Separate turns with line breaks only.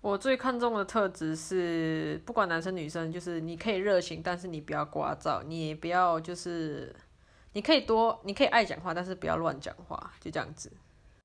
我最看重的特质是不管男生女生就是你可以热情但是你不要聒噪你也不要就是你可以多你可以爱讲话但是不要乱讲话就这样子。